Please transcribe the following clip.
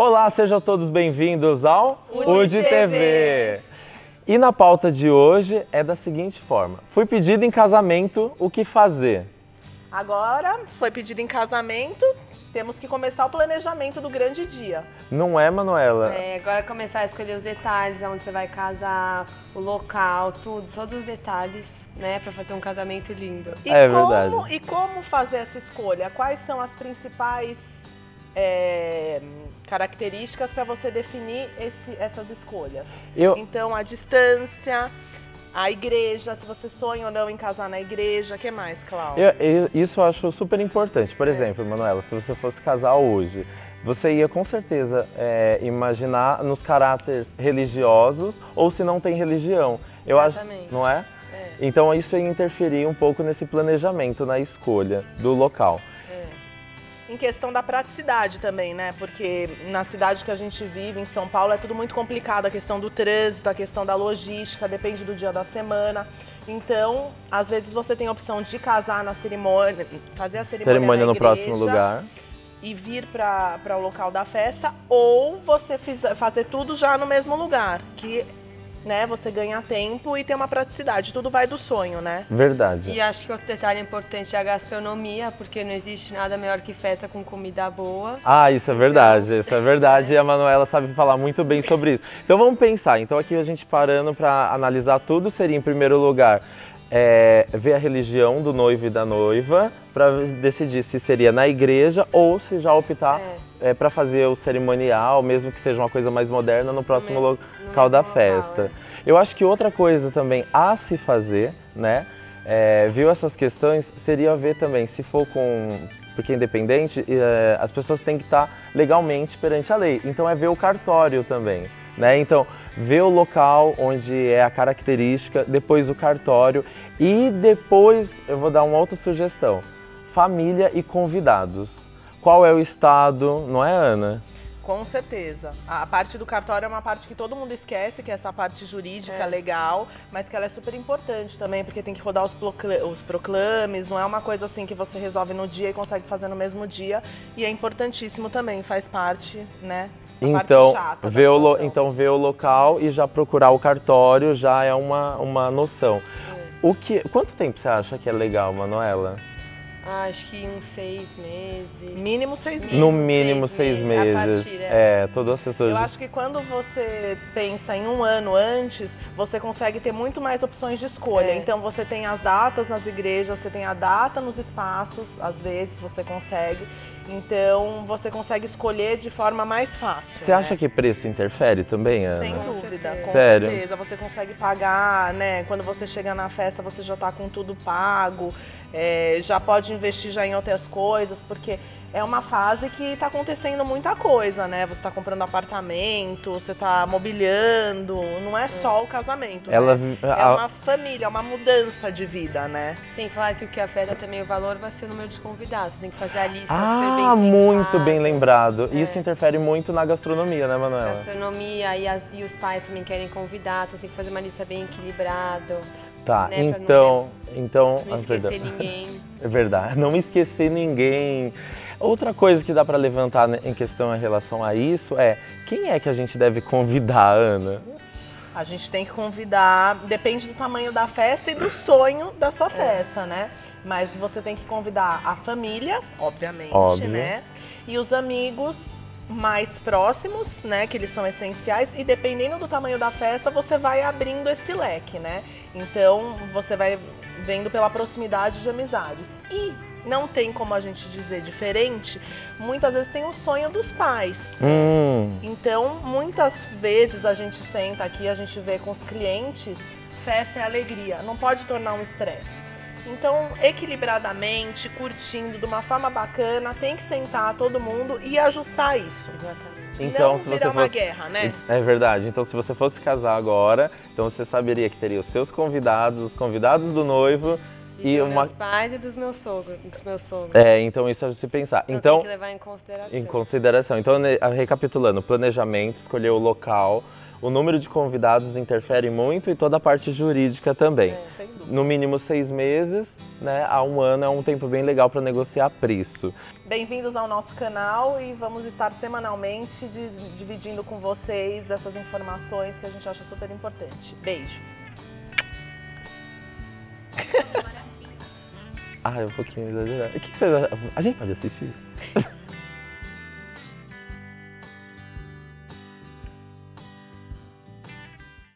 Olá, sejam todos bem-vindos ao UD TV. E na pauta de hoje é da seguinte forma: fui pedido em casamento, o que fazer? Agora foi pedido em casamento, temos que começar o planejamento do grande dia. Não é, Manuela? É, agora começar a escolher os detalhes, aonde você vai casar, o local, tudo, todos os detalhes, né, para fazer um casamento lindo. E É como, verdade. E como fazer essa escolha? Quais são as principais é, características para você definir esse- essas escolhas? Eu, Então, a distância, a igreja, se você sonha ou não em casar na igreja, o que mais, Cláudio? isso eu acho super importante. Por exemplo, Manuela, se você fosse casar hoje, você ia com certeza é, imaginar nos caráteres religiosos ou se não tem religião. Eu acho, Exatamente. não é? É, Então isso ia interferir um pouco nesse planejamento, na escolha do local. Em questão da praticidade também, né? Porque na cidade que a gente vive, em São Paulo, é tudo muito complicado. A questão do trânsito, a questão da logística, depende do dia da semana. Então, às vezes você tem a opção de casar na cerimônia, fazer a cerimônia, Cerimônia no próximo lugar. E vir para o local da festa, ou você fiz- fazer tudo já no mesmo lugar, que né, você ganha tempo e tem uma praticidade. Tudo vai do sonho, né? Verdade. E acho que outro detalhe importante é a gastronomia, porque não existe nada melhor que festa com comida boa. Ah, isso é verdade, isso é verdade. E a Manuela sabe falar muito bem sobre isso. Então vamos pensar. Então aqui a gente parando para analisar tudo seria em primeiro lugar é, ver a religião do noivo e da noiva para decidir se seria na igreja ou se já optar É. para fazer o cerimonial, mesmo que seja uma coisa mais moderna no próximo local da local, festa. Eu acho que outra coisa também a se fazer, né? é, viu essas questões, seria ver também se for com. Porque independente, é, as pessoas têm que estar legalmente perante a lei. Então é ver o cartório também. Né? Então, ver o local onde é a característica, depois o cartório e depois eu vou dar uma outra sugestão: família e convidados. Qual é o estado, não é, Ana? Com certeza. A parte do cartório é uma parte que todo mundo esquece, que é essa parte jurídica É. legal, mas que ela é super importante também, porque tem que rodar os, os proclames, não é uma coisa assim que você resolve no dia e consegue fazer no mesmo dia. E é importantíssimo também, faz parte, né? Parte Então chata ver, o lo- então, ver o local e já procurar o cartório já é uma, uma noção. O que, quanto tempo você acha que é legal, Manuela? Ah, acho que uns seis meses. Mínimo seis meses. No Seis mínimo seis meses, a meses. É. é, todo assessor. Eu acho que quando você pensa em um ano antes, você consegue ter muito mais opções de escolha. É. Então você tem as datas nas igrejas, você tem a data nos espaços, às vezes você consegue. Então você consegue escolher de forma mais fácil. Você né? acha que preço interfere também, Ana? Sem dúvida, com Sério? certeza. Você consegue pagar, né? Quando você chega na festa, você já tá com tudo pago, é, já pode investir já em outras coisas, porque é uma fase que tá acontecendo muita coisa, né? Você tá comprando apartamento, você tá mobiliando, não é só o casamento. Ela né? É a- uma família, é uma mudança de vida, né? Sem falar que o que afeta também o valor vai ser o número de convidados. Tem que fazer a lista super bem Ah, muito bem lembrado. É. Isso interfere muito na gastronomia, né, Manuela? Gastronomia e, as- e os pais também querem convidar, então tem que fazer uma lista bem equilibrada. Tá, né, não então, então, Não ah, perdão. esquecer ninguém. É verdade, não esquecer ninguém. Outra coisa que dá para levantar né, em questão em relação a isso é quem é que a gente deve convidar, Ana? A gente tem que convidar, depende do tamanho da festa e do sonho da sua festa, né? Mas você tem que convidar a família, obviamente, Óbvio. né? E os amigos mais próximos, né? Que eles são essenciais. E dependendo do tamanho da festa, você vai abrindo esse leque, né? Então você vai vendo pela proximidade de amizades. E não tem como a gente dizer diferente, muitas vezes tem o sonho dos pais. Hum, Então, muitas vezes a gente senta aqui, a gente vê com os clientes, festa é alegria, não pode tornar um estresse. Então, equilibradamente, curtindo, de uma forma bacana, tem que sentar todo mundo e ajustar isso. Exatamente. então não se virar você uma fosse guerra, né? É verdade. Então se você fosse casar agora, então você saberia que teria os seus convidados, os convidados do noivo E, e dos uma meus pais e dos meus sogros. Dos meus sogros. É, então isso é se pensar. Então, Então, tem que levar em consideração. em consideração. Então, ne- recapitulando, planejamento, escolher o local, o número de convidados interfere muito e toda a parte jurídica também. É, sem dúvida. No mínimo seis meses, né? A um ano é um tempo bem legal para negociar preço. Bem-vindos ao nosso canal e vamos estar semanalmente di- dividindo com vocês essas informações que a gente acha super importante. Beijo. Ah, é um pouquinho exagerado. O que que vocês acham? A gente pode assistir?